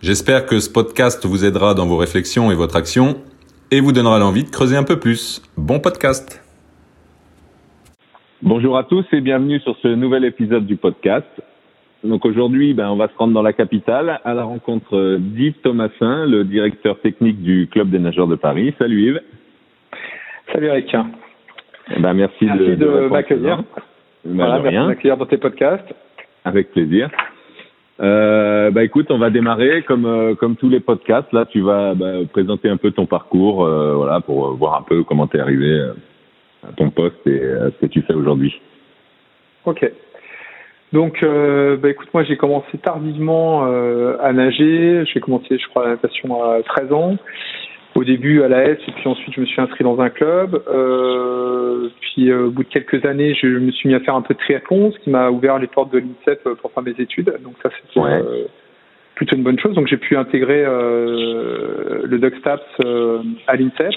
J'espère que ce podcast vous aidera dans vos réflexions et votre action et vous donnera l'envie de creuser un peu plus. Bon podcast Bonjour à tous et bienvenue sur ce nouvel épisode du podcast. Donc aujourd'hui, ben, on va se rendre dans la capitale à la rencontre d'Yves Thomasin, le directeur technique du Club des nageurs de Paris. Salut Yves. Salut Eric. Eh ben, merci, merci de, de, m'accueillir. Ben, voilà, merci de m'accueillir dans tes podcasts. Avec plaisir. Euh, bah écoute, on va démarrer comme euh, comme tous les podcasts. Là, tu vas bah, présenter un peu ton parcours, euh, voilà, pour voir un peu comment t'es arrivé euh, à ton poste et à ce que tu fais aujourd'hui. Ok. Donc, euh, bah écoute, moi j'ai commencé tardivement à nager. J'ai commencé, je crois, la natation à 13 ans au début à la S et puis ensuite je me suis inscrit dans un club. Euh, puis euh, au bout de quelques années, je me suis mis à faire un peu de triathlon, ce qui m'a ouvert les portes de l'INSEP pour faire mes études. Donc ça c'était Ouais. euh, plutôt une bonne chose. Donc j'ai pu intégrer euh, le DocStaps à l'INSEP.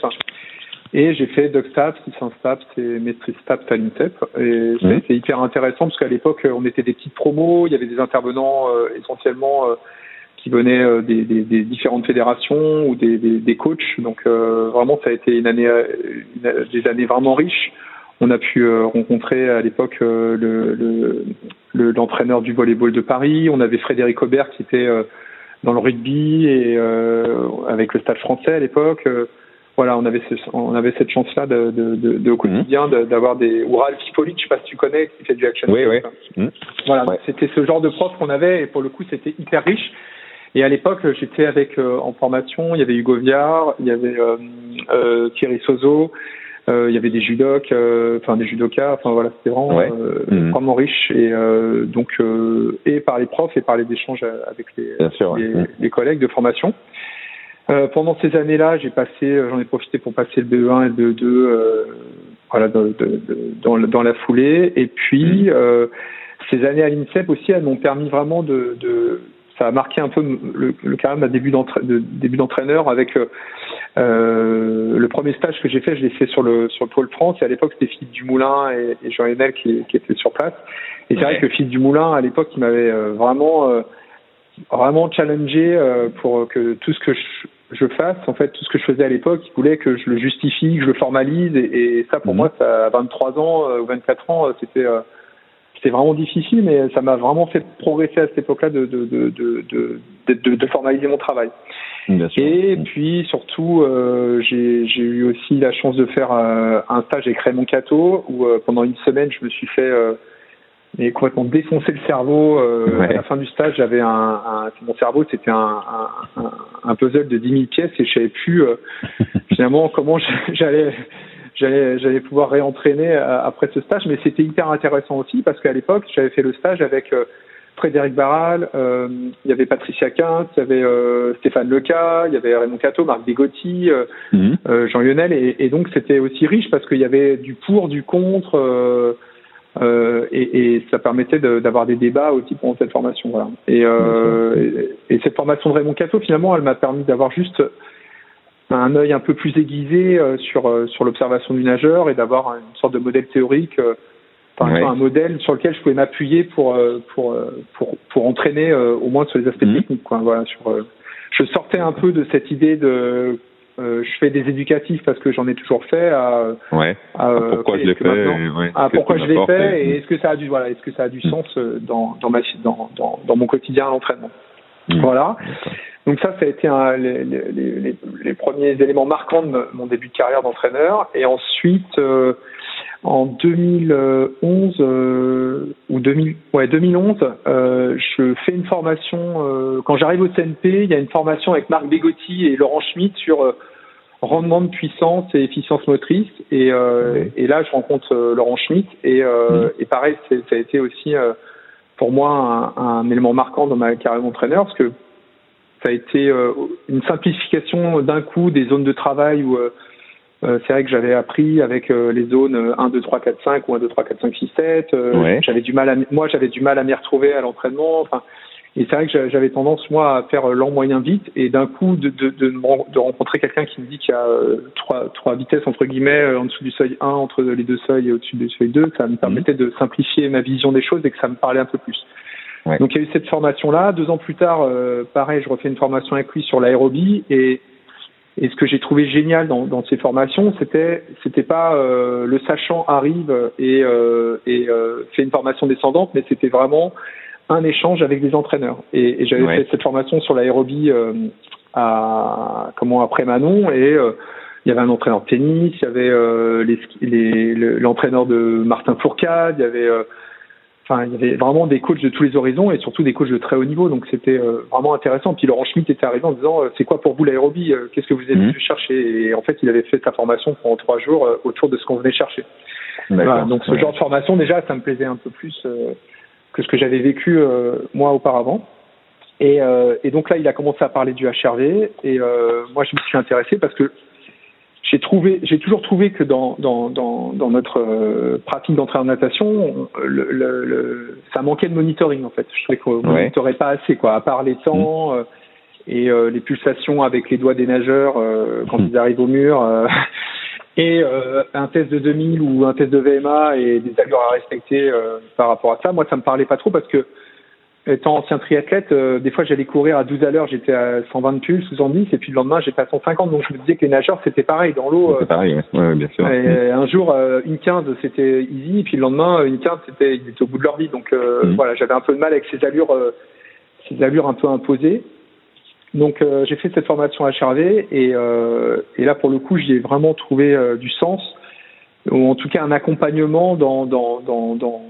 Et j'ai fait DocStaps, STAPS et maîtrise STAPS à l'INSEP. Et Mhm. c'était hyper intéressant parce qu'à l'époque, on était des petites promos, il y avait des intervenants essentiellement qui venaient euh, des, des, des différentes fédérations ou des, des, coachs. Donc euh, vraiment, ça a été une année, euh, une- des années vraiment riches. On a pu rencontrer à l'époque le- le- le- l'entraîneur du volleyball de Paris. On avait Frédéric Aubert qui était dans le rugby et euh, avec le stade français à l'époque. Euh, voilà, on avait ce- on avait cette chance-là de, de, de, de au quotidien de- d'avoir des ou Ralph Hippolyte, je sais pas si tu connais, qui fait du action. Oui, oui. Mhm. Voilà, Ouais. donc c'était ce genre de prof qu'on avait et pour le coup c'était hyper riche. Et à l'époque j'étais avec euh, en formation, il y avait Hugo Viard, il y avait euh, euh, Thierry Sozo, euh, il y avait des judoks, euh, enfin des judokas, enfin voilà c'était vraiment Ouais. euh, Mhm. vraiment riche et euh, donc euh, et par les profs et par les échanges avec les, sûr. les, Mhm. les collègues de formation. Euh, pendant ces années-là, j'ai passé, euh, j'en ai profité pour passer le BE1 et le BE2, euh, voilà, de- de- de- dans, dans la foulée. Et puis, euh, ces années à l'INSEP aussi, elles m'ont permis vraiment de, de, ça a marqué un peu le, le même un début d'entra- de- début d'entraîneur avec euh, euh, le premier stage que j'ai fait, je l'ai fait sur le sur le pôle France. Et à l'époque, c'était Philippe Dumoulin et, et Jean Henel qui, qui étaient sur place. Et c'est vrai que Philippe Dumoulin, à l'époque, il m'avait euh, vraiment euh, vraiment challengé euh, pour que tout ce que je, je fasse, en fait, tout ce que je faisais à l'époque, il voulait que je le justifie, que je le formalise, et, et ça, pour Mhm. moi, ça, à 23 ans ou 24 ans, c'était c'était vraiment difficile, mais ça m'a vraiment fait progresser à cette époque-là de de, de, de, de, de, de- de formaliser mon travail. Et Mhm. puis surtout, euh, j'ai j'ai eu aussi la chance de faire euh, un stage avec Raymond Cato, où euh, pendant une semaine, je me suis fait euh, mais complètement défoncer le cerveau. euh, Ouais. À la fin du stage, j'avais un, un mon cerveau, c'était un, un, un, un puzzle de 10 000 pièces et je savais plus euh, finalement comment j'allais j'allais j'allais pouvoir réentraîner euh, après ce stage. Mais c'était hyper intéressant aussi parce qu'à l'époque, j'avais fait le stage avec euh, Frédéric Barral, euh, il y avait Patricia Quint, il y avait euh, Stéphane Leca, il y avait Raymond Cato, Marc Bigotti, euh, Mhm. Jean Lionel, et, et donc c'était aussi riche parce qu'il y avait du pour, du contre, et, et ça permettait de- d'avoir des débats aussi pendant cette formation. Voilà. Et, et, et cette formation de Raymond Cato, finalement, elle m'a permis d'avoir juste un œil un peu plus aiguisé euh, sur euh, sur l'observation du nageur et d'avoir une sorte de modèle théorique, euh, enfin Ouais. un modèle sur lequel je pouvais m'appuyer pour pour pour pour entraîner au moins sur les aspects Mhm. techniques. Quoi. Voilà, sur je sortais un peu de cette idée de euh, je fais des éducatifs parce que j'en ai toujours fait à, Ouais. à, Ah, Pourquoi je l'ai que fait et, ouais, ah, pourquoi je l'ai m'apporte fait et- et est-ce que ça a du voilà est-ce que ça a du Mm. sens dans dans ma dans dans, dans, dans mon quotidien à l'entraînement Mm. voilà donc ça ça a été un, les, les, les, les premiers éléments marquants de mon début de carrière d'entraîneur et ensuite euh, en 2011 euh, ou 2000 ouais 2011 euh, je fais une formation quand j'arrive au CNP il y a une formation avec Marc Bégotti et Laurent Schmitt sur rendement de puissance et efficience motrice. Et, et là, je rencontre Laurent Schmitt. Et, euh, et pareil, ça a été aussi pour moi un, un élément marquant dans ma carrière d'entraîneur parce que ça a été une simplification d'un coup des zones de travail où c'est vrai que j'avais appris avec les zones 1, 2, 3, 4, 5 ou 1, 2, 3, 4, 5, 6, 7. J'avais du mal à, moi, j'avais du mal à m'y retrouver à l'entraînement. Enfin, et c'est vrai que j'avais tendance, moi, à faire lent, moyen, vite. Et d'un coup, de, de, de, de rencontrer quelqu'un qui me dit qu'il y a euh, trois, trois vitesses, entre guillemets, euh, en dessous du seuil 1, entre les deux seuils et au-dessus du seuil 2, ça me permettait de simplifier ma vision des choses et que ça me parlait un peu plus. Ouais. Donc il y a eu cette formation-là. Deux ans plus tard, euh, pareil, je refais une formation avec lui sur l'aérobie. Et, et ce que j'ai trouvé génial dans, dans ces formations, c'était c'était pas euh, le sachant arrive et, et fait une formation descendante, mais c'était vraiment un échange avec des entraîneurs. Et, et j'avais fait cette formation sur l'aérobie euh, à comment après Manon. Et euh, il y avait un entraîneur de tennis, il y avait euh, l'entraîneur les, de Martin Fourcade, il y avait enfin il y avait vraiment des coachs de tous les horizons et surtout des coachs de très haut niveau. Donc c'était vraiment intéressant. Puis Laurent Schmitt était arrivé en disant c'est quoi pour vous l'aérobie qu'est-ce que vous avez mmh. chercher? Et en fait il avait fait sa formation pendant trois jours autour de ce qu'on venait chercher. Voilà, donc ce genre de formation déjà ça me plaisait un peu plus que ce que j'avais vécu euh, moi auparavant. Et, euh, et, donc là, il a commencé à parler du HRV et euh, moi, je me suis intéressé parce que j'ai trouvé, j'ai toujours trouvé que dans dans dans, dans notre euh, pratique d'entrée en natation, le, le, le, ça manquait de monitoring en fait. Je trouvais qu'on ne monitorait pas assez quoi, à part les temps. Mmh. et les pulsations avec les doigts des nageurs quand mmh. ils arrivent au mur, et euh, un test de 2000 ou un test de VMA et des allures à respecter euh, par rapport à ça. Moi, ça me parlait pas trop parce que étant ancien triathlète, euh, des fois j'allais courir à 12 à l'heure, j'étais à 120 pulses, 70, et puis le lendemain j'étais à 150, donc je me disais que les nageurs c'était pareil dans l'eau. C'est pareil, ouais. bien sûr. Et un jour une 15 c'était easy, et puis le lendemain une 15 c'était ils étaient au bout de leur vie, donc mm. voilà j'avais un peu de mal avec ces allures, ces allures un peu imposées. Donc euh, j'ai fait cette formation HRV et, euh, et là pour le coup j'y ai vraiment trouvé euh, du sens ou en tout cas un accompagnement dans dans dans dans,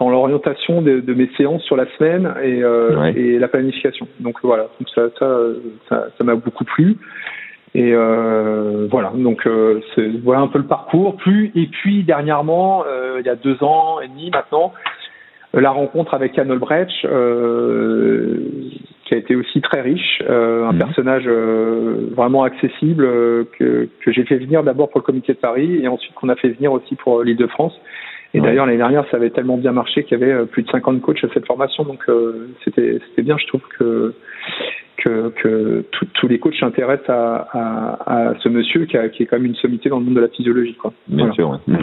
dans l'orientation de, de, mes séances sur la semaine et, euh, et la planification. Donc voilà, donc ça ça ça m'a beaucoup plu et voilà donc voilà un peu le parcours. Plus et puis dernièrement il y a deux ans et demi maintenant la rencontre avec Anne Olbrecht qui a été aussi très riche, euh, un mhm. personnage euh, vraiment accessible euh, que, que j'ai fait venir d'abord pour le comité de Paris et ensuite qu'on a fait venir aussi pour l'île de France. Et d'ailleurs l'année dernière ça avait tellement bien marché qu'il y avait plus de 50 coachs à cette formation, donc c'était c'était bien, je trouve que que, que tous les coachs s'intéressent à, à, à, ce monsieur qui, a, qui est quand même une sommité dans le monde de la physiologie. Quoi. Bien voilà. sûr. Ouais.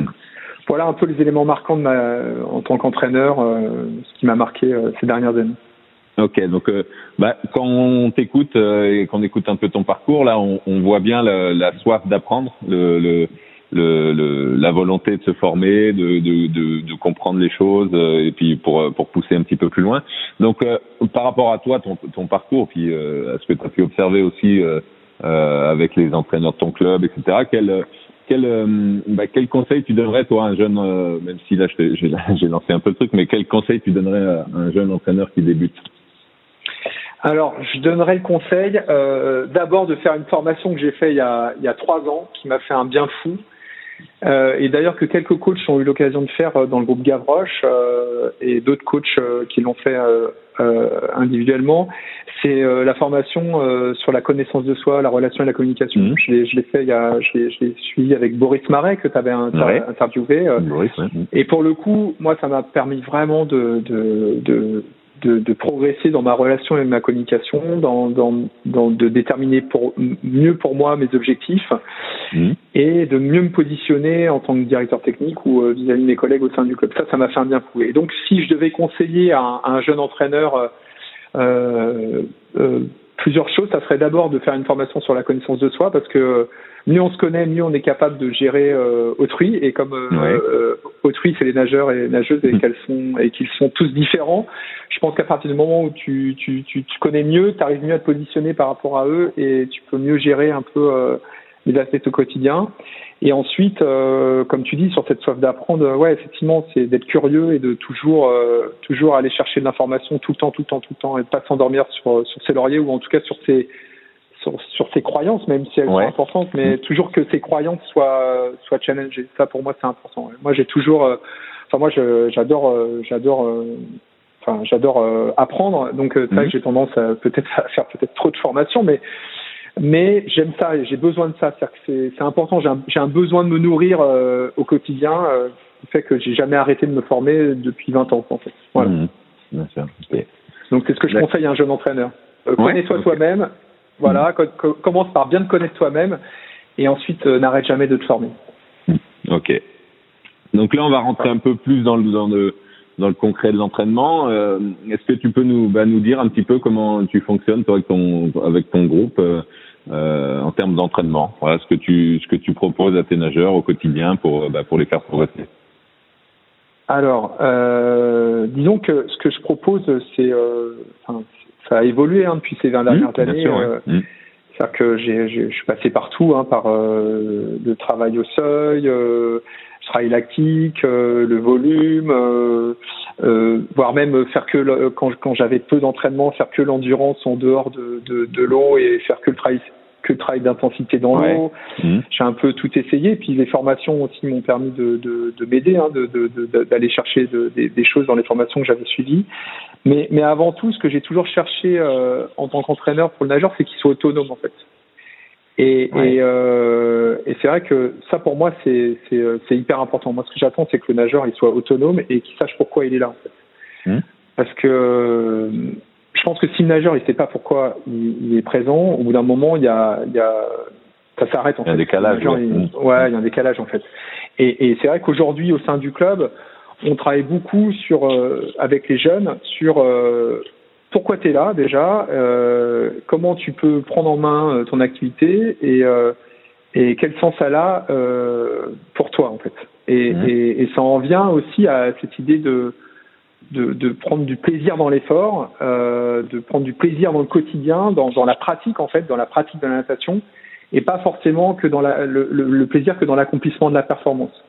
Voilà un peu les éléments marquants de ma, en tant qu'entraîneur, ce qui m'a marqué ces dernières années. Ok, donc euh, bah, quand on t'écoute euh, et qu'on écoute un peu ton parcours, là, on, on voit bien la, la soif d'apprendre, le, le, le, la volonté de se former, de, de, de, de comprendre les choses, euh, et puis pour, pour pousser un petit peu plus loin. Donc, par rapport à toi, ton, ton parcours, puis à ce que tu as pu observer aussi avec les entraîneurs de ton club, etc., quel quel, bah, quel conseil tu donnerais toi à un jeune, même si là j'ai lancé un peu le truc, mais quel conseil tu donnerais à un jeune entraîneur qui débute? Alors, je donnerais le conseil euh, d'abord de faire une formation que j'ai fait il y a, il y a trois ans, qui m'a fait un bien fou. Euh, et d'ailleurs que quelques coachs ont eu l'occasion de faire euh, dans le groupe Gavroche euh, et d'autres coachs euh, qui l'ont fait euh, individuellement, c'est la formation sur la connaissance de soi, la relation et la communication. Mmh. Je l'ai fait il y a, je l'ai suivi avec Boris Marais que tu avais ouais. interviewé. Boris, ouais. Et pour le coup, moi, ça m'a permis vraiment de, de, de de, de, progresser dans ma relation et ma communication, dans, dans, dans, de déterminer pour, mieux pour moi mes objectifs mmh. et de mieux me positionner en tant que directeur technique ou euh, vis-à-vis de mes collègues au sein du club. Ça, ça m'a fait un bien fou. Et donc, si je devais conseiller à un, à un jeune entraîneur euh, euh, euh plusieurs choses, ça serait d'abord de faire une formation sur la connaissance de soi parce que mieux on se connaît, mieux on est capable de gérer euh, autrui. Et comme euh, ouais. euh, autrui, c'est les nageurs et les nageuses et mmh. qu'elles sont et qu'ils sont tous différents, je pense qu'à partir du moment où tu, tu, tu, tu connais mieux, tu arrives mieux à te positionner par rapport à eux et tu peux mieux gérer un peu euh, les aspects au quotidien. Et ensuite, euh, comme tu dis, sur cette soif d'apprendre, ouais, effectivement, c'est d'être curieux et de toujours, euh, toujours aller chercher de l'information tout le temps, tout le temps, tout le temps, et pas s'endormir sur, sur ses lauriers ou en tout cas sur ses, sur, sur ses croyances, même si elles ouais. sont importantes, mais mmh. toujours que ses croyances soient, soient challengées. Ça, pour moi, c'est important. Moi, j'ai toujours, euh, enfin, moi, j'adore, euh, j'adore enfin, j'adore apprendre. Donc, c'est vrai que j'ai tendance à peut-être à faire peut-être trop de formation, mais mais j'aime ça et j'ai besoin de ça. C'est c'est important. J'ai un, un, besoin de me nourrir au quotidien, euh, qui fait que j'ai jamais arrêté de me former depuis 20 ans en fait. Voilà. Bien sûr. Donc c'est ce que je conseille à un jeune entraîneur. Connais-toi toi-même. Voilà, commence par bien te connaître toi-même et ensuite n'arrête jamais de te former. Ok. Donc là, on va rentrer un peu plus dans le, dans le, dans le concret de l'entraînement. Euh, Est-ce que tu peux nous, bah, nous dire un petit peu comment tu fonctionnes toi avec ton, avec ton groupe euh, euh en termes d'entraînement? Voilà, ce que tu, ce que tu proposes à tes nageurs au quotidien pour, bah, pour les faire progresser. Alors, euh, disons que ce que je propose, c'est, euh, ça a évolué hein, depuis ces 20 dernières mmh, années. Euh, mmh. C'est-à-dire que j'ai, je suis passé partout, hein, par euh, le travail au seuil, le travail lactique, le volume, voire même faire que le, quand, quand j'avais peu d'entraînement, faire que l'endurance en dehors de, de, de l'eau et faire que le travail que le travail d'intensité dans l'eau. Mmh. J'ai un peu tout essayé. Puis les formations aussi m'ont permis de, de, de m'aider, hein, d'aller chercher des, des, choses dans les formations que j'avais suivies. Mais, mais avant tout, ce que j'ai toujours cherché euh, en tant qu'entraîneur pour le nageur, c'est qu'il soit autonome en fait. Et, et, euh, et c'est vrai que ça pour moi c'est hyper important. Moi ce que j'attends c'est que le nageur il soit autonome et qu'il sache pourquoi il est là en fait. Mmh. Parce que je pense que si le nageur il sait pas pourquoi il, est présent, au bout d'un moment il y a, il y a ça s'arrête en fait. Il y a un décalage. ouais. il y a un décalage en fait. Et, et c'est vrai qu'aujourd'hui au sein du club, on travaille beaucoup sur euh, avec les jeunes sur euh, pourquoi tu es là déjà, euh, comment tu peux prendre en main ton activité et et quel sens ça a pour toi en fait. Et, mmh. et, et, ça en vient aussi à cette idée de de, de, prendre du plaisir dans l'effort, euh, de prendre du plaisir dans le quotidien, dans, dans, la pratique en fait, dans la pratique de la natation, et pas forcément que dans la, le, le, plaisir que dans l'accomplissement de la performance.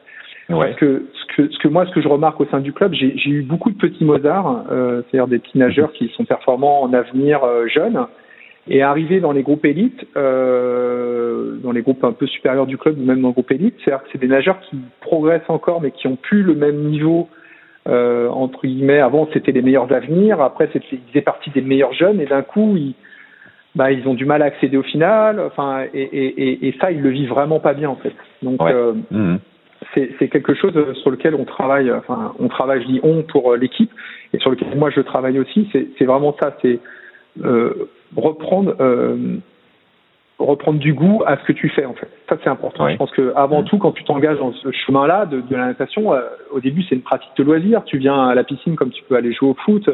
Ouais. Parce que ce, que ce que moi, ce que je remarque au sein du club, j'ai eu beaucoup de petits Mozart, euh, c'est-à-dire des petits nageurs qui sont performants en avenir euh, jeunes, et arriver dans les groupes élites, euh, dans les groupes un peu supérieurs du club ou même dans le groupe élite, c'est-à-dire que c'est des nageurs qui progressent encore mais qui ont plus le même niveau euh, entre guillemets, avant c'était les meilleurs avenirs, après ils faisaient partie des meilleurs jeunes, et d'un coup ils, bah, ils ont du mal à accéder au final, enfin, et, et, et, ça ils le vivent vraiment pas bien en fait. Donc euh, mmh. c'est, quelque chose sur lequel on travaille, enfin on travaille, je dis on pour l'équipe, et sur lequel moi je travaille aussi, c'est, vraiment ça, c'est euh, reprendre euh, reprendre du goût à ce que tu fais en fait. Ça c'est important. Je pense que avant mm. tout, quand tu t'engages dans ce chemin-là de, de, la natation, euh, au début c'est une pratique de loisir. Tu viens à la piscine comme tu peux aller jouer au foot.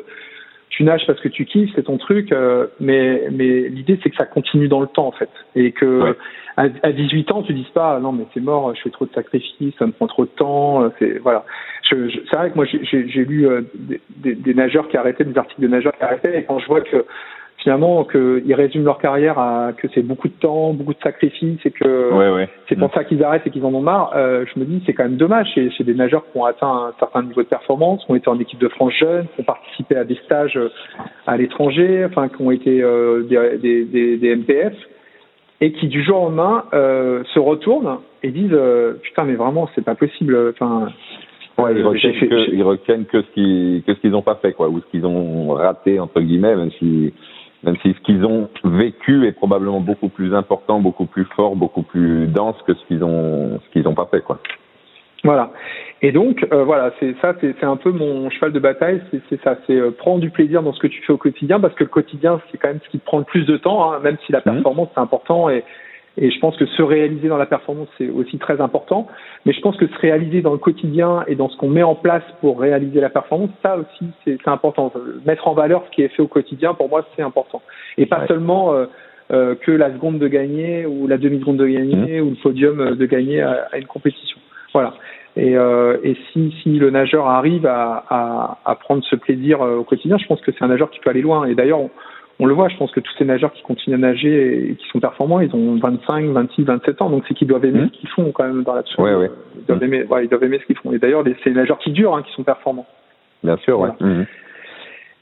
Tu nages parce que tu kiffes, c'est ton truc. Euh, mais mais l'idée c'est que ça continue dans le temps en fait, et que à, à, 18 ans tu dises pas non mais c'est mort, je fais trop de sacrifices, ça me prend trop de temps. Euh, c'est voilà. Je, je, c'est vrai que moi j'ai lu des, des, des, nageurs qui arrêtaient, des articles de nageurs qui arrêtaient, et quand je vois que finalement qu'ils résument leur carrière à que c'est beaucoup de temps, beaucoup de sacrifices et que c'est pour mm. ça qu'ils arrêtent et qu'ils en ont marre. Euh, je me dis c'est quand même dommage chez, chez, des nageurs qui ont atteint un certain niveau de performance, qui ont été en équipe de France jeune, qui ont participé à des stages euh, à l'étranger, enfin qui ont été euh, des, des, des, des, MPF et qui du jour au lendemain euh, se retournent et disent putain mais vraiment c'est pas possible. Enfin Ouais, ils retiennent, que, ils retiennent que ce qu'ils que ce qu'ils n'ont pas fait quoi, ou ce qu'ils ont raté entre guillemets, même si même si ce qu'ils ont vécu est probablement beaucoup plus important, beaucoup plus fort, beaucoup plus dense que ce qu'ils ont ce qu'ils ont pas fait quoi. Voilà. Et donc euh, voilà, c'est ça, c'est un peu mon cheval de bataille, c'est ça, c'est euh, prendre du plaisir dans ce que tu fais au quotidien, parce que le quotidien c'est quand même ce qui te prend le plus de temps, hein, même si la mmh. performance c'est important et et je pense que se réaliser dans la performance, c'est aussi très important. Mais je pense que se réaliser dans le quotidien et dans ce qu'on met en place pour réaliser la performance, ça aussi, c'est important. Mettre en valeur ce qui est fait au quotidien, pour moi, c'est important. Et pas seulement euh, euh, que la seconde de gagner ou la demi-seconde de gagner mmh. ou le podium de gagner à, à une compétition. Voilà. Et, euh, et si, si, le nageur arrive à, à, à prendre ce plaisir euh, au quotidien, je pense que c'est un nageur qui peut aller loin. Et d'ailleurs, on le voit, je pense que tous ces nageurs qui continuent à nager et qui sont performants, ils ont 25, 26, 27 ans, donc c'est qu'ils doivent aimer mmh. ce qu'ils font quand même dans la ouais, ouais. Ils doivent aimer, ouais, ils doivent aimer ce qu'ils font. Et d'ailleurs, c'est les nageurs qui durent, hein, qui sont performants. Bien sûr, ouais. Mmh.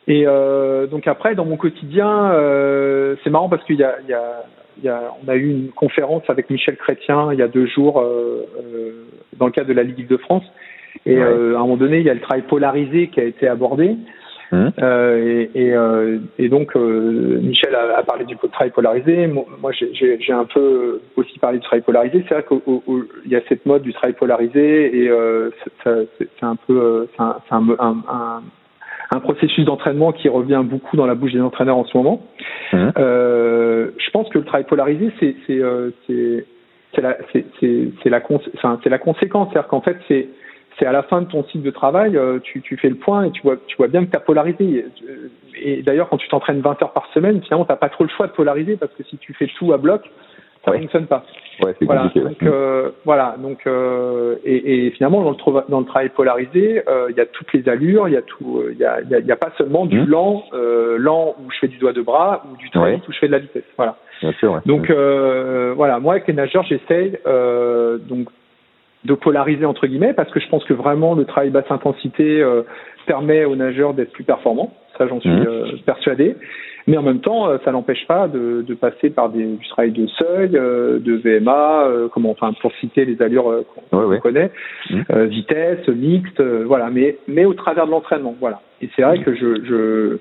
Et euh, donc après, dans mon quotidien, euh, c'est marrant parce qu'il y a, il y, a, il y a, on a eu une conférence avec Michel Chrétien il y a deux jours euh, euh dans le cadre de la Ligue de France. Et euh, à un moment donné, il y a le travail polarisé qui a été abordé. Mmh. Euh, et, euh, et, donc, euh, Michel a, a, parlé du travail polarisé. Moi, j'ai un peu aussi parlé du travail polarisé. C'est vrai qu'il y a cette mode du travail polarisé et c'est un peu un, un, un, un, processus d'entraînement qui revient beaucoup dans la bouche des entraîneurs en ce moment. Mmh. je pense que le travail polarisé, c'est la la conséquence. C'est-à-dire qu'en fait, c'est c'est à la fin de ton cycle de travail, euh, tu, tu fais le point et tu vois, tu vois bien que tu as polarisé. Et d'ailleurs, quand tu t'entraînes 20 heures par semaine, finalement, tu n'as pas trop le choix de polariser parce que si tu fais tout à bloc, ça ne fonctionne pas. Ouais, voilà. Donc, euh, voilà. Donc, euh, et, et, finalement, dans le, dans le travail polarisé, euh, il y a toutes les allures, il y a tout, il y a, y, a, pas seulement du mmh. lent, lent où je fais du doigt de bras ou du très vite où je fais de la vitesse. Voilà. Bien sûr, Donc, voilà. Moi, avec les nageurs, j'essaye donc de polariser entre guillemets parce que je pense que vraiment le travail basse intensité euh, permet aux nageurs d'être plus performants. Ça, j'en suis mmh. euh, persuadé. Mais en même temps, euh, ça n'empêche pas de, de, passer par des, du travail de seuil, de VMA, comment, enfin, pour citer les allures qu'on connaît, mmh. vitesse, mixte, voilà. Mais, mais au travers de l'entraînement, voilà. Et c'est vrai mmh. que je, je,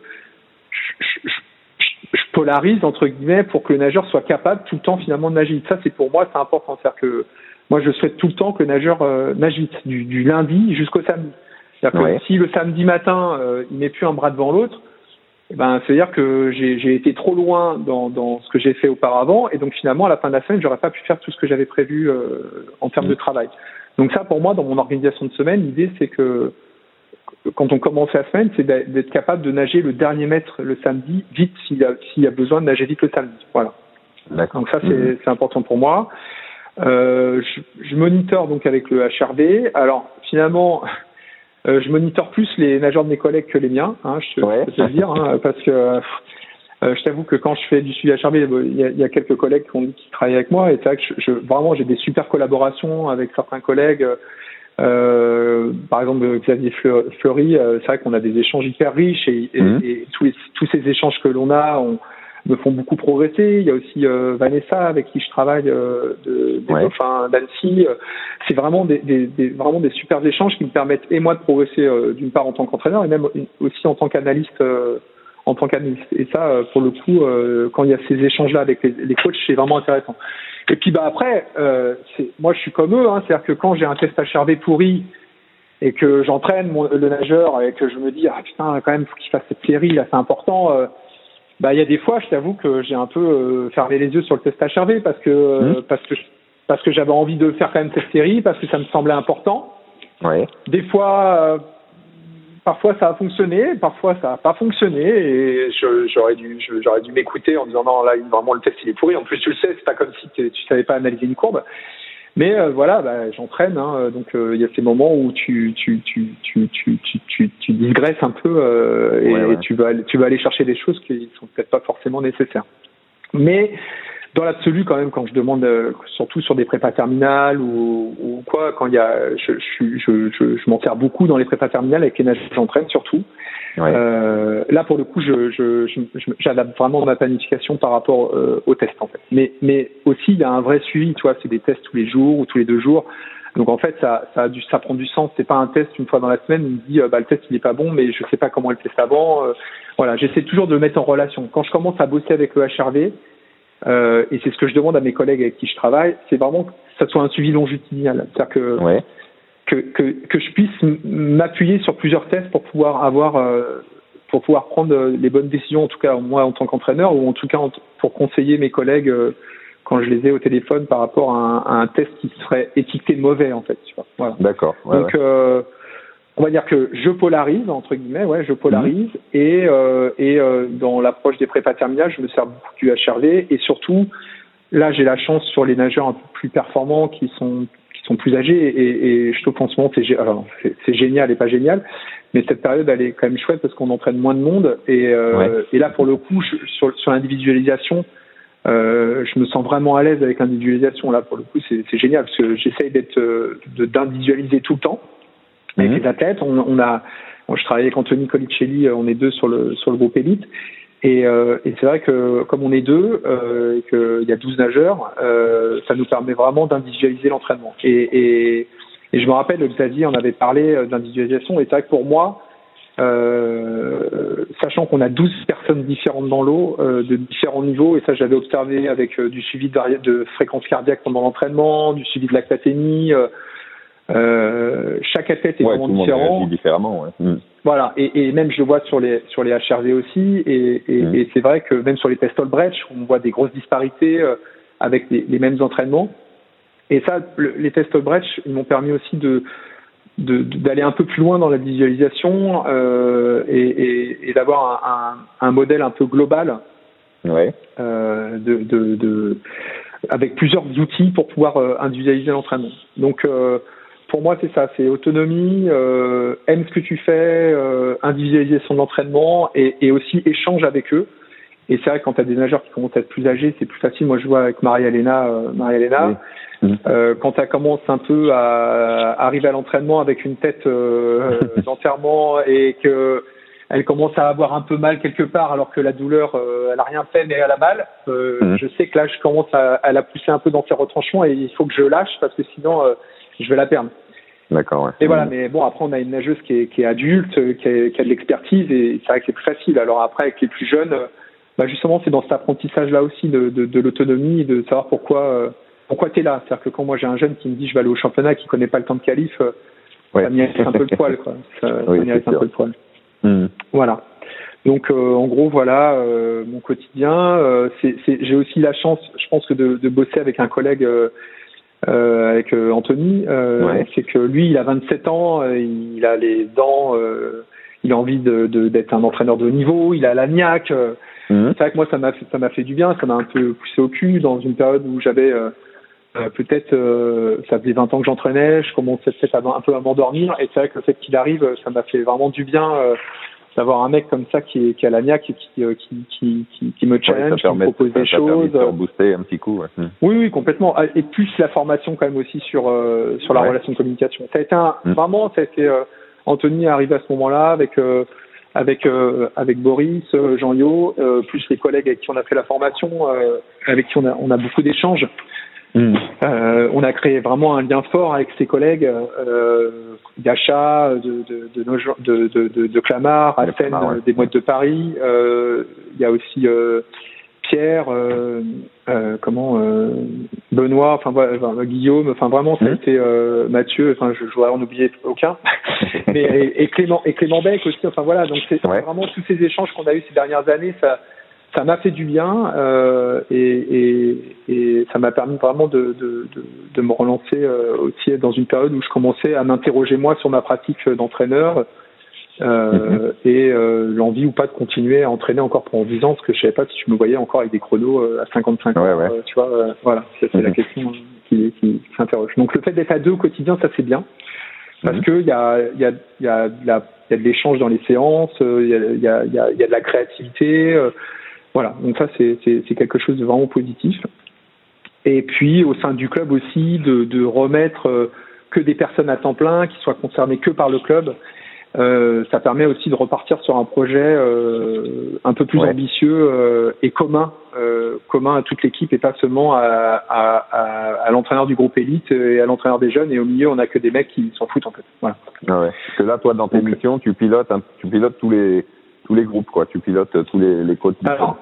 je, je, polarise entre guillemets pour que le nageur soit capable tout le temps finalement de nager. Ça, c'est pour moi, c'est important. C'est-à-dire que moi, je souhaite tout le temps que le nageur euh, nage vite, du, du lundi jusqu'au samedi. C'est-à-dire que si le samedi matin, euh, il met plus un bras devant l'autre, eh ben, c'est-à-dire que j'ai été trop loin dans, dans ce que j'ai fait auparavant, et donc finalement, à la fin de la semaine, j'aurais pas pu faire tout ce que j'avais prévu euh, en termes de travail. Donc ça, pour moi, dans mon organisation de semaine, l'idée, c'est que quand on commence la semaine, c'est d'être capable de nager le dernier mètre le samedi, vite, s'il y, a, besoin de nager vite le samedi. Voilà. Donc ça, c'est mmh. important pour moi. Euh, je, je monitore donc avec le HRV. Alors finalement, euh, je monitore plus les nageurs de mes collègues que les miens, hein, je peux te le dire, hein, parce que euh, je t'avoue que quand je fais du suivi HRV, il y a, il y a quelques collègues qui, ont, qui travaillent avec moi, et c'est vrai que je, je, vraiment j'ai des super collaborations avec certains collègues. Euh, par exemple, Xavier Fleury, c'est vrai qu'on a des échanges hyper riches et, et, mmh. et tous, les, tous ces échanges que l'on a, on, me font beaucoup progresser. Il y a aussi euh, Vanessa avec qui je travaille euh, de, ouais. enfin, d'Annecy. C'est vraiment des, des, des, vraiment des super échanges qui me permettent et moi de progresser euh, d'une part en tant qu'entraîneur et même aussi en tant qu'analyste euh, en tant qu'analyste. Et ça, euh, pour le coup, quand il y a ces échanges-là avec les, les coachs, c'est vraiment intéressant. Et puis bah après, moi je suis comme eux, hein, c'est-à-dire que quand j'ai un test HRV pourri et que j'entraîne le nageur et que je me dis ah putain quand même faut qu'il fasse cette série là, c'est important bah il y a des fois, je t'avoue que j'ai un peu euh, fermé les yeux sur le test HRV parce que mmh. parce que parce que j'avais envie de faire quand même cette série parce que ça me semblait important. Ouais. Des fois, euh, parfois ça a fonctionné, parfois ça a pas fonctionné et j'aurais dû j'aurais dû m'écouter en disant non là vraiment le test il est pourri. En plus tu le sais, c'est pas comme si tu savais pas analyser une courbe. Mais euh, voilà, bah, j'entraîne, hein, donc euh, il y a ces moments où tu tu tu tu tu tu tu, tu digresses un peu euh, et, ouais. tu vas tu vas aller chercher des choses qui sont peut-être pas forcément nécessaires. Mais dans l'absolu, quand même, quand je demande, euh, surtout sur des prépas terminales ou, ou quoi, quand il y a, je, je, je, je, je m'en sers beaucoup dans les prépas terminales avec les nageurs que j'entraîne surtout. Ouais. Euh, là, pour le coup, je, je, je, j'adapte vraiment ma planification par rapport euh, au test en fait. Mais, mais aussi, il y a un vrai suivi. Tu vois, c'est des tests tous les jours ou tous les deux jours. Donc en fait, ça, ça, a du, ça prend du sens. C'est pas un test une fois dans la semaine. On me dit, euh, bah, le test il est pas bon, mais je sais pas comment le test avant. Euh, voilà, j'essaie toujours de le mettre en relation. Quand je commence à bosser avec le HRV, euh, et c'est ce que je demande à mes collègues avec qui je travaille, c'est vraiment que ça soit un suivi longitudinal. C'est-à-dire que, ouais. que, que, que, je puisse m'appuyer sur plusieurs tests pour pouvoir avoir, euh, pour pouvoir prendre les bonnes décisions, en tout cas moi en tant qu'entraîneur, ou en tout cas pour conseiller mes collègues euh, quand je les ai au téléphone par rapport à un, à un, test qui serait étiqueté mauvais en fait. Tu vois. Voilà. D'accord. Ouais, Donc euh, on va dire que je polarise entre guillemets, ouais, je polarise mmh. et euh, et euh, dans l'approche des prépas terminales, je me sers beaucoup du HRV et surtout là j'ai la chance sur les nageurs un peu plus performants qui sont qui sont plus âgés et, et je trouve qu'en ce moment c'est alors c'est génial et pas génial, mais cette période elle est quand même chouette parce qu'on entraîne moins de monde et euh, ouais. et là pour le coup je, sur sur l'individualisation euh, je me sens vraiment à l'aise avec l'individualisation là pour le coup c'est génial parce que j'essaye d'être d'individualiser tout le temps avec mmh. les athlètes. On, on a, bon, je travaille avec Anthony Colicelli, euh, on est deux sur le sur le groupe élite. Et, euh, et c'est vrai que comme on est deux euh, et qu'il y a 12 nageurs, euh, ça nous permet vraiment d'individualiser l'entraînement. Et, et, et, je me rappelle, Xavier en avait parlé euh, d'individualisation. Et c'est vrai que pour moi, Euh, sachant qu'on a 12 personnes différentes dans l'eau, euh, de différents niveaux, et ça j'avais observé avec du suivi de, de, fréquence cardiaque pendant l'entraînement, du suivi de lactatémie. Chaque athlète est vraiment différent. différemment. Ouais. Mm. Voilà, et, et, même je le vois sur les sur les HRV aussi, et, et, mm. et c'est vrai que même sur les tests Breach, on voit des grosses disparités avec les, les, mêmes entraînements. Et ça, les tests Breach, ils m'ont permis aussi de d'aller un peu plus loin dans la visualisation euh, et, d'avoir un, un, un, modèle un peu global ouais. euh, de, de, de, avec plusieurs outils pour pouvoir euh, individualiser l'entraînement. Donc euh, pour moi c'est ça, c'est autonomie, euh, aime ce que tu fais, euh, individualiser son entraînement et, et, aussi échange avec eux. Et c'est vrai que quand tu as des nageurs qui commencent à être plus âgés, c'est plus facile. Moi je vois avec Marie-Alena, Marie-Alena. Mm. Euh, quand elle commence un peu à arriver à l'entraînement avec une tête euh, d'enterrement et que elle commence à avoir un peu mal quelque part alors que la douleur euh, elle a rien fait mais elle a mal euh, mm. je sais que là je commence à, à, la pousser un peu dans ses retranchements et il faut que je lâche parce que sinon euh, je vais la perdre D'accord. Ouais. Et voilà, mm. mais bon, après, on a une nageuse qui est, qui est adulte, qui, est, qui a de l'expertise, et c'est vrai que c'est plus facile. Alors après, avec les plus jeunes, bah justement, c'est dans cet apprentissage-là aussi de, de, de l'autonomie, de savoir pourquoi pourquoi tu es là C'est-à-dire que quand moi j'ai un jeune qui me dit je vais aller au championnat, qui connaît pas le temps de qualif, euh, ouais. ça m'irrite un peu le poil. Quoi. Ça, oui, ça un peu le poil. Mmh. Voilà. Donc euh, en gros voilà euh, mon quotidien. Euh, j'ai aussi la chance, je pense que de, de bosser avec un collègue, euh, avec Anthony. Ouais. C'est que lui il a 27 ans, il a les dents, il a envie de d'être un entraîneur de haut niveau, il a la niaque. Mmh. C'est vrai que moi ça m'a ça m'a fait du bien, ça m'a un peu poussé au cul dans une période où j'avais euh, peut-être, euh, ça faisait 20 ans que j'entraînais, je commençais peut-être un peu à m'endormir, et c'est vrai que le fait qu'il arrive, ça m'a fait vraiment du bien euh, d'avoir un mec comme ça qui, qui a la niaque et qui, qui, qui, qui, qui me challenge, ouais, qui me propose des choses. Booster un petit coup. Ouais. Hmm. Oui, oui, complètement. Ah, et plus la formation quand même aussi sur euh, sur la ouais. relation de communication. Ça a été un, mmh. vraiment, ça a été euh, Anthony est arrivé à ce moment-là avec euh, avec euh, avec Boris, Jean Yo, plus les collègues avec qui on a fait la formation, avec qui on a on a beaucoup d'échanges. Mmh. Euh, on a créé vraiment un lien fort avec ses collègues euh, d'achat de, de, de, de, de, de Clamart, à Seine, ouais. des boîtes de Paris. Euh, il y a aussi euh, Pierre, comment Benoît, enfin Guillaume, enfin vraiment ça a été Mathieu, enfin je, je voudrais en oublier aucun, mais et, et, Clément et Clément Beck aussi, enfin voilà donc c'est ouais. vraiment tous ces échanges qu'on a eu ces dernières années, ça ça m'a fait du bien euh, et, et, et, ça m'a permis vraiment de, de, de, de, me relancer euh, aussi dans une période où je commençais à m'interroger moi sur ma pratique d'entraîneur euh, mm-hmm. et euh, l'envie ou pas de continuer à entraîner encore pendant 10 ans parce que je savais pas si je me voyais encore avec des chronos euh, à 55 ans, ouais, ouais. tu vois, voilà, c'est la question qui, qui, s'interroge. Donc le fait d'être à deux au quotidien, ça c'est bien parce mm-hmm. que il y a, y, a, y, a y a de l'échange dans les séances, il y a, y, a, y, a, y a de la créativité. Voilà, donc ça c'est quelque chose de vraiment positif. Et puis au sein du club aussi de, de remettre euh, que des personnes à temps plein qui soient concernées que par le club. Euh, ça permet aussi de repartir sur un projet euh, un peu plus ouais. ambitieux euh, et commun, euh, commun à toute l'équipe et pas seulement à, à, à, à l'entraîneur du groupe élite et à l'entraîneur des jeunes. Et au milieu, on a que des mecs qui s'en foutent en fait. Voilà. Ah ouais. Parce que là, toi, dans tes missions, tu pilotes, hein, tu pilotes tous les tous les groupes, quoi. Tu pilotes tous les, les coachs. Alors,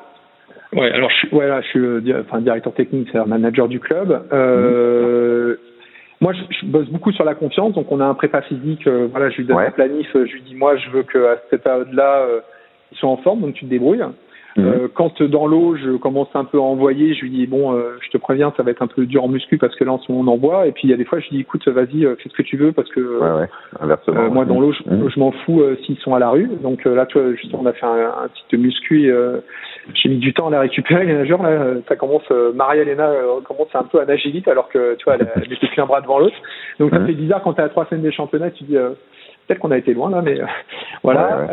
ouais, alors je suis, je suis euh, enfin, directeur technique, c'est-à-dire manager du club. Euh, mmh. Moi, je, je, bosse beaucoup sur la confiance, donc on a un prépa physique. Euh, voilà, je lui donne ouais. un planif, je lui dis moi, je veux qu'à cette période-là, euh, ils soient en forme, donc tu te débrouilles. Euh, quand dans l'eau, je commence un peu à envoyer, je lui dis bon, euh, je te préviens, ça va être un peu dur en muscu parce que là en ce moment on envoie. Et puis il y a des fois, je lui dis écoute, vas-y, euh, fais ce que tu veux parce que ouais, ouais. moi dans l'eau, je, mmh. je m'en fous s'ils sont à la rue. Donc là, tu vois, justement, on a fait un, un petit muscu. J'ai mis du temps à la récupérer les nageurs. Là, ça commence. Maria Elena commence un peu à nager vite alors que tu vois, elle, elle mettait plus un bras devant l'autre. Donc ça mmh. fait bizarre quand tu es à trois semaines des championnats, tu dis peut-être qu'on a été loin là, mais voilà.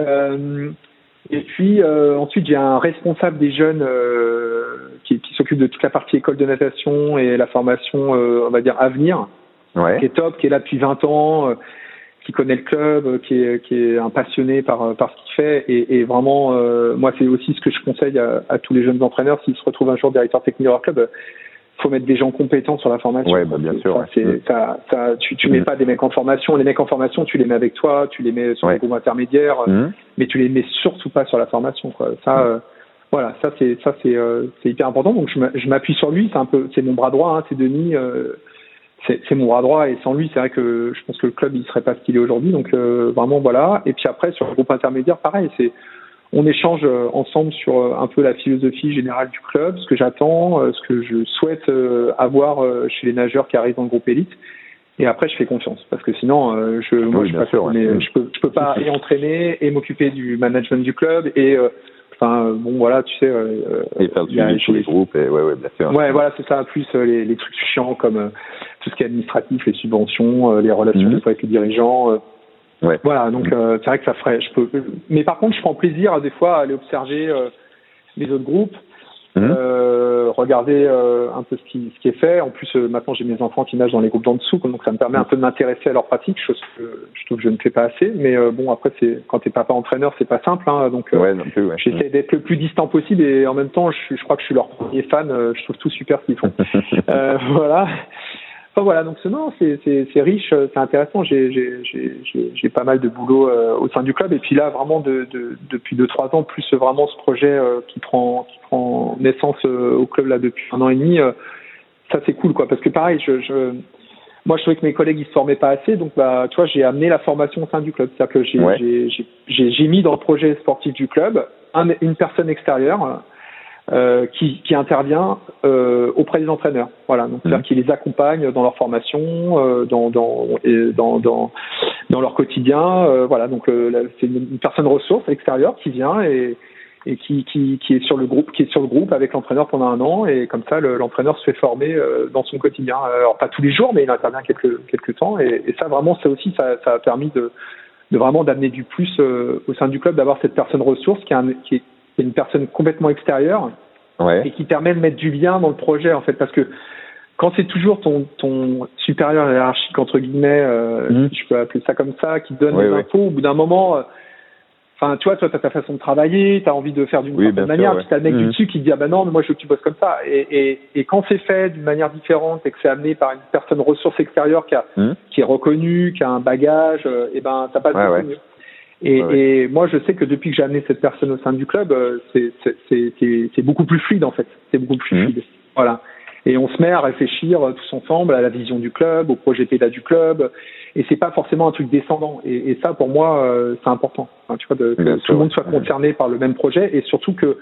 Et puis euh, ensuite, j'ai un responsable des jeunes euh, qui, qui s'occupe de toute la partie école de natation et la formation, euh, on va dire, à venir, ouais. qui est top, qui est là depuis 20 ans, euh, qui connaît le club, euh, qui est, qui est un passionné par, par ce qu'il fait. Et, et vraiment, moi, c'est aussi ce que je conseille à, à, tous les jeunes entraîneurs s'ils se retrouvent un jour directeur technique de leur club. Faut mettre des gens compétents sur la formation. Ouais, bah, bien sûr. Ça, ça, tu, tu mets pas des mecs en formation. Les mecs en formation, tu les mets avec toi, tu les mets sur les groupes intermédiaires, mmh. mais tu les mets surtout pas sur la formation. Quoi. Ça, mmh. voilà, ça c'est ça c'est c'est hyper important. Donc je m'appuie sur lui. C'est un peu, c'est mon bras droit. Hein, c'est Denis c'est mon bras droit et sans lui, c'est vrai que je pense que le club il serait pas ce qu'il est aujourd'hui. Donc euh, vraiment voilà. Et puis après sur le groupe intermédiaire, pareil, c'est on échange euh, ensemble sur euh, un peu la philosophie générale du club, ce que j'attends, ce que je souhaite avoir chez les nageurs qui arrivent dans le groupe élite. Et après, je fais confiance parce que sinon, je, moi, je, je peux, je peux pas y entraîner et m'occuper du management du club et Enfin, bon, voilà, tu sais. Euh, et faire du suivi les groupes, et ouais, ouais, bien sûr. Ouais, voilà, c'est ça. Plus les, les, trucs chiants comme tout ce qui est administratif, les subventions, euh, les relations mmh. avec les dirigeants. Euh. Ouais. Voilà, donc euh, c'est vrai que ça ferait. Je peux. Mais par contre, je prends plaisir des fois à aller observer les autres groupes, mmh. regarder un peu ce qui, ce qui est fait. En plus, maintenant j'ai mes enfants qui nagent dans les groupes d'en dessous, donc ça me permet un peu de m'intéresser à leur pratique, chose que je trouve que je ne fais pas assez. Mais bon, après, c'est quand t'es papa entraîneur, c'est pas simple, hein, donc ouais, j'essaie d'être le plus distant possible et en même temps, je, je crois que je suis leur premier fan. je trouve tout super ce qu'ils font. voilà voilà, donc non, c'est riche, c'est intéressant. J'ai pas mal de boulot euh, au sein du club. Et puis là, vraiment, de, de, depuis deux trois ans, plus vraiment ce projet euh, qui prend qui prend naissance euh, au club là depuis un an et demi, ça c'est cool, quoi. Parce que pareil, je, je moi, je trouvais que mes collègues ils se formaient pas assez, donc bah, tu vois, j'ai amené la formation au sein du club. C'est-à-dire que j'ai mis dans le projet sportif du club une personne extérieure euh, qui, qui, intervient euh, auprès des entraîneurs. Voilà, donc c'est-à-dire mmh. qui les accompagne dans leur formation, euh, dans, dans, et dans, dans, dans leur quotidien. Euh, voilà, donc euh, c'est une personne ressource extérieure qui vient et, et qui, qui, qui, est sur le groupe, qui est sur le groupe avec l'entraîneur pendant un an et comme ça l'entraîneur se fait former dans son quotidien. Alors pas tous les jours, mais il intervient quelques quelques temps et, et ça vraiment ça aussi ça, ça a permis de, de vraiment d'amener du plus au sein du club, d'avoir cette personne ressource qui, a un, qui est c'est une personne complètement extérieure ouais. et qui permet de mettre du lien dans le projet en fait parce que quand c'est toujours ton ton supérieur hiérarchique entre guillemets euh, mmh. si je peux appeler ça comme ça qui donne ouais, les infos au bout d'un moment euh, Enfin, tu vois, toi, tu as ta façon de travailler, tu as envie de faire d'une oui, certaine manière, sûr, puis tu as le mec mmh. du dessus qui te dit, ah ben non, mais moi je veux que tu bosses comme ça. Et, et, et quand c'est fait d'une manière différente et que c'est amené par une personne ressource extérieure qui, a, mmh. qui est reconnue, qui a un bagage, euh, et ben ça passe ouais, beaucoup ouais. mieux. Et, et moi, je sais que depuis que j'ai amené cette personne au sein du club, euh, c'est- beaucoup plus fluide en fait. C'est beaucoup plus Mhm. fluide. Voilà. Et on se met à réfléchir euh, tous ensemble à la vision du club, au projet PETA du club. Et c'est pas forcément un truc descendant. Et, et ça, pour moi, euh, c'est important. Tu vois, de, que tout le monde soit concerné par le même projet et surtout que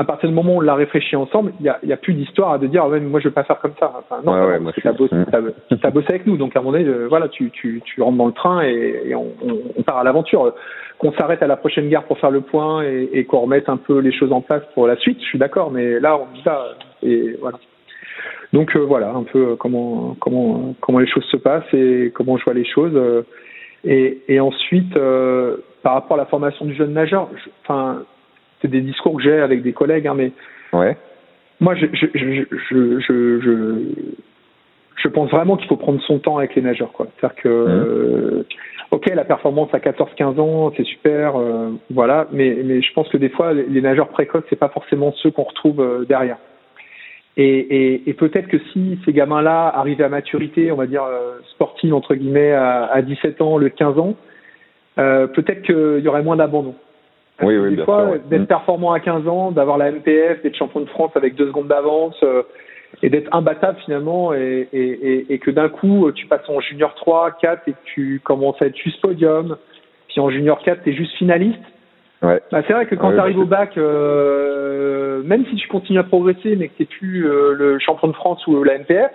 à partir du moment où on l'a réfléchi ensemble, il y a, y a plus d'histoire de dire ah ouais, mais moi je veux pas faire comme ça. Enfin, non, Ouais, t'as suis- bossé, bossé avec nous, donc à un moment donné, euh, voilà, tu, tu, tu rentres dans le train et, et on, on, on part à l'aventure. Qu'on s'arrête à la prochaine gare pour faire le point et, et qu'on remette un peu les choses en place pour la suite, je suis d'accord, mais là on dit ça et voilà. Donc euh, voilà un peu euh, comment comment comment les choses se passent et comment je vois les choses. euh, et, et ensuite euh, par rapport à la formation du jeune nageur, je- enfin c'est des discours que j'ai avec des collègues, hein, mais Ouais. moi, je, je, je, je, je, je, je pense vraiment qu'il faut prendre son temps avec les nageurs. quoi. C'est-à-dire que, euh, ok, la performance à 14-15 ans, c'est super, euh, voilà, mais, mais je pense que des fois, les, les nageurs précoces, c'est pas forcément ceux qu'on retrouve euh, derrière. Et, et, et peut-être que si ces gamins-là arrivaient à maturité, on va dire euh, sportive entre guillemets, à, à 17 ans, le 15 ans, euh, peut-être qu'il y aurait moins d'abandon. Oui, oui, des fois, ouais. d'être Mm. performant à 15 ans, d'avoir la MPF, d'être champion de France avec deux secondes d'avance euh, et d'être imbattable finalement et, et, et, et que d'un coup tu passes en junior 3, 4 et tu commences à être juste podium, puis en junior 4 tu es juste finaliste. Ouais. Bah, c'est vrai que quand Ouais, tu arrives bah, au bac, euh, même si tu continues à progresser mais que tu plus euh, le champion de France ou la MPF,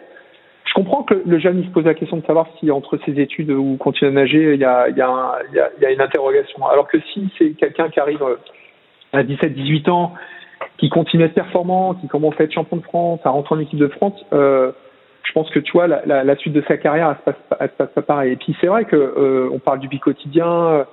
je comprends que le jeune il se pose la question de savoir si entre ses études ou continuer à nager, il y a, une interrogation. Alors que si c'est quelqu'un qui arrive euh, à 17-18 ans, qui continue à être performant, qui commence à être champion de France, à rentrer en équipe de France, euh, je pense que tu vois la, suite de sa carrière, elle se passe, se passe pas pareil. Et puis c'est vrai que euh, on parle du bi quotidien. euh,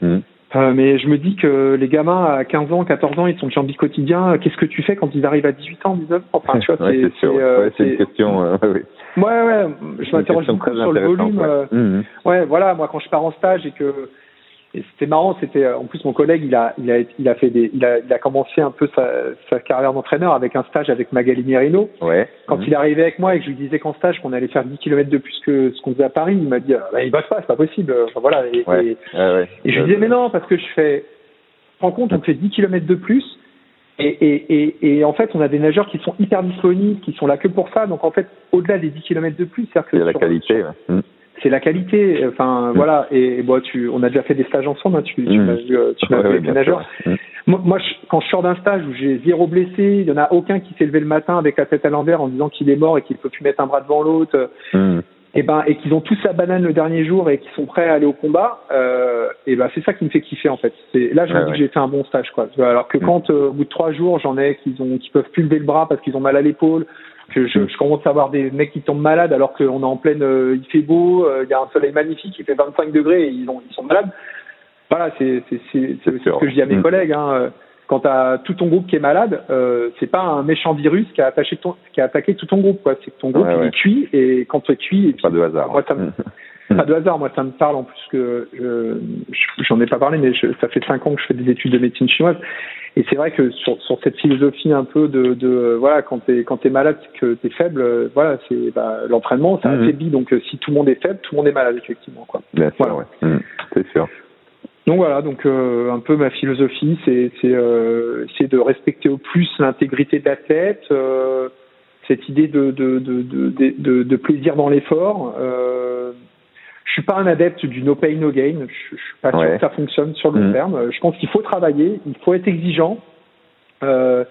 Mhm. Euh, mais je me dis que les gamins à 15 ans, 14 ans, ils sont déjà en bi-quotidien. Qu'est-ce que tu fais quand ils arrivent à 18 ans, 19 ans? Enfin, tu vois, Ouais, c'est c'est sûr. c'est, euh, ouais, c'est une question. euh, ouais, oui. Ouais, ouais, je m'interroge beaucoup sur le volume. ouais. euh, Mhm. Ouais, voilà, moi quand je pars en stage et que et c'était marrant, c'était en plus mon collègue, il a, il a, il a fait des, il a, il a commencé un peu sa, sa carrière d'entraîneur avec un stage avec Magali Merino. Ouais. Quand Mhm. il arrivé avec moi et que je lui disais qu'en stage qu'on allait faire 10 km de plus que ce qu'on faisait à Paris, il m'a dit, ah, bah, il bosse pas, c'est pas possible. Enfin, voilà. Et, Ouais. et- Ouais, ouais. et je lui Euh, disais, mais non, parce que je fais, tu te rends compte, on fait 10 km de plus. Et, et, et, et en fait, on a des nageurs qui sont hyper disponibles, qui sont là que pour ça. Donc en fait, au-delà des 10 km de plus, c'est-à-dire que Il y a la sur- qualité. ouais. C'est la qualité. Enfin, Mm. voilà. Et, bon, tu, on a déjà fait des stages ensemble. hein, tu, tu Mm. m'as vu, euh, tu m'as Ouais, vu. Moi, moi, je- quand je sors d'un stage où j'ai zéro blessé, il y en a aucun qui s'est levé le matin avec la tête à l'envers en disant qu'il est mort et qu'il peut plus mettre un bras devant l'autre. Mhm. Et ben, et qu'ils ont tous la banane le dernier jour et qu'ils sont prêts à aller au combat. Euh, et ben, c'est ça qui me fait kiffer en fait. C'est là, je me dis que j'ai fait un bon stage, quoi. Alors que Mm. quand euh, au bout de trois jours, j'en ai qui ont, qui peuvent plus lever le bras parce qu'ils ont mal à l'épaule. Je, je commence à avoir des mecs qui tombent malades alors qu'on est en pleine, euh, il fait beau, euh, il y a un soleil magnifique, il fait 25 degrés et ils, ont, ils sont malades. Voilà, c'est ce que je dis à mes collègues. Hein. euh, Quand tu as tout ton groupe qui est malade, euh, c'est pas un méchant virus qui a attaché ton, qui a attaqué tout ton groupe. C'est que ton groupe Ouais, il ouais. est cuit et quand tu es cuit, et puis, Pas de hasard. Moi, ça me-. pas de hasard, moi ça me parle en plus que je- je- j'en ai pas parlé, mais je- ça fait cinq ans que je fais des études de médecine chinoise. Et c'est vrai que sur, sur cette philosophie un peu de, de euh, voilà quand t'es quand t'es malade, que t'es faible, euh, voilà c'est bah, l'entraînement ça affaiblit. Donc euh, si tout le monde est faible, tout le monde est malade effectivement quoi. Bien sûr, Voilà. ouais. Mhm. C'est sûr. Donc voilà, donc euh, un peu ma philosophie, c'est c'est euh, c'est de respecter au plus l'intégrité de l'athlète, euh, cette idée de de de de, de, de- de plaisir dans l'effort. Je suis pas un adepte du no pay no gain. Je, je suis pas sûr que ça fonctionne sur le long Mhm. terme. Je pense qu'il faut travailler, il faut être exigeant. Euh,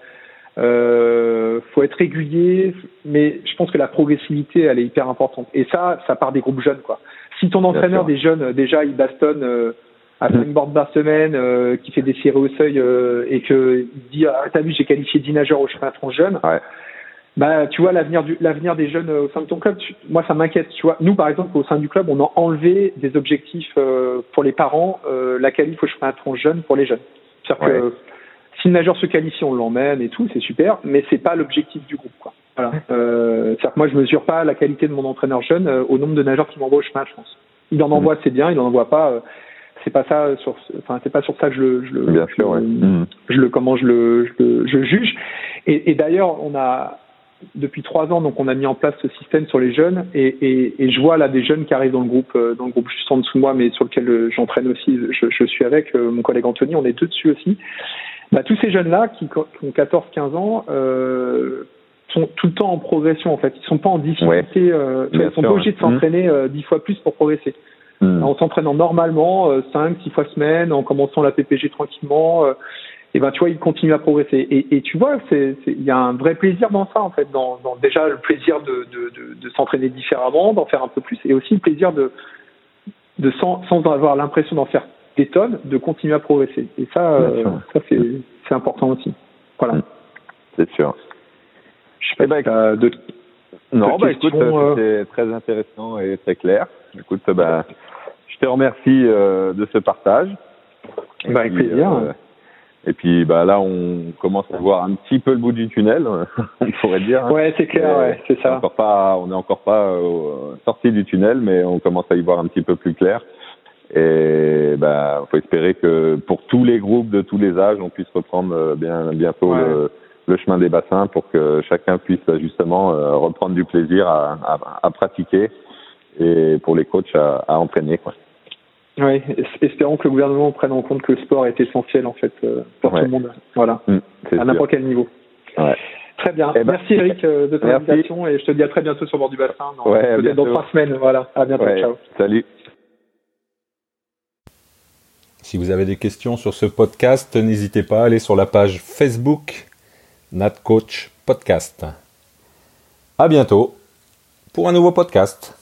euh, faut être régulier, mais je pense que la progressivité, elle est hyper importante. Et ça, ça part des groupes jeunes, quoi. Si ton entraîneur des jeunes, euh, déjà, il bastonne euh, à Mhm. 5 bords par semaine, euh, qui fait des séries au seuil euh, et que il dit ah t'as vu j'ai qualifié 10 nageurs au chemin France jeune. Ouais. Bah tu vois l'avenir du l'avenir des jeunes euh, au sein de ton club. tu- moi ça m'inquiète. Tu vois nous par exemple au sein du club on a enlevé des objectifs euh, pour les parents euh, la qualif au France jeune pour les jeunes. C'est-à-dire Ouais. que si le nageur se qualifie on l'emmène et tout c'est super mais c'est pas l'objectif du groupe quoi. Voilà. Euh, c'est-à-dire que moi je mesure pas la qualité de mon entraîneur jeune euh, au nombre de nageurs qui m'envoie au chemin de France. Il en envoie c'est bien il en envoie pas. c'est pas ça sur enfin c'est pas sur ça que je le je le Bien je sûr, ouais. Mhm. je le comment je le je, le- je juge et, et d'ailleurs on a depuis trois ans donc on a mis en place ce système sur les jeunes. Et, et, et je vois là des jeunes qui arrivent dans le groupe euh, dans le groupe juste en dessous de moi mais sur lequel euh, j'entraîne aussi je, je suis avec euh, mon collègue Anthony on est deux dessus aussi. Bah, tous ces jeunes là qui, qui ont 14 15 ans euh, sont tout le temps en progression en fait. Ils sont pas en difficulté euh, vois, Bien ils sont sûr, pas obligés de ouais. s'entraîner euh, dix fois plus pour progresser. Mhm. en s'entraînant normalement, euh, 5, 6 fois semaine, en commençant la PPG tranquillement, euh, et ben tu vois, il continue à progresser. Et, et tu vois, c'est, il y a un vrai plaisir dans ça en fait, dans, dans déjà le plaisir de, de, de, de s'entraîner différemment, d'en faire un peu plus, et aussi le plaisir de, de sans, sans avoir l'impression d'en faire des tonnes, de continuer à progresser. Et ça, euh, ça c'est, important aussi. Voilà. Mm. C'est sûr. Je sais pas Eh ben, si t'as d'autres- Non, bah écoute, euh, c'était très intéressant et très clair. Écoute, bah, je te remercie euh, de ce partage. Bah, avec puis, plaisir. Et puis, bah là, on commence à voir un petit peu le bout du tunnel, on pourrait dire. hein. Ouais, c'est clair, ouais, c'est ça. encore pas, on n'est encore pas euh, sorti du tunnel, mais on commence à y voir un petit peu plus clair. Et bah, faut espérer que pour tous les groupes de tous les âges, on puisse reprendre euh, bien bientôt Ouais. le, le chemin des bassins pour que chacun puisse euh, justement euh, reprendre du plaisir à, à, à pratiquer et pour les coachs à, à entraîner. Quoi. Oui, espérons que le gouvernement prenne en compte que le sport est essentiel en fait euh, pour Ouais. tout le monde. Voilà, Mm, à n'importe quel niveau. Ouais. Très bien. Eh ben, Merci Eric euh, de ton merci. invitation et je te dis à très bientôt sur le bord du bassin. Dans, Ouais, peut-être dans trois semaines. Voilà. À bientôt. Ouais. Ciao. Salut. Si vous avez des questions sur ce podcast, n'hésitez pas à aller sur la page Facebook Nat Coach Podcast. À bientôt pour un nouveau podcast.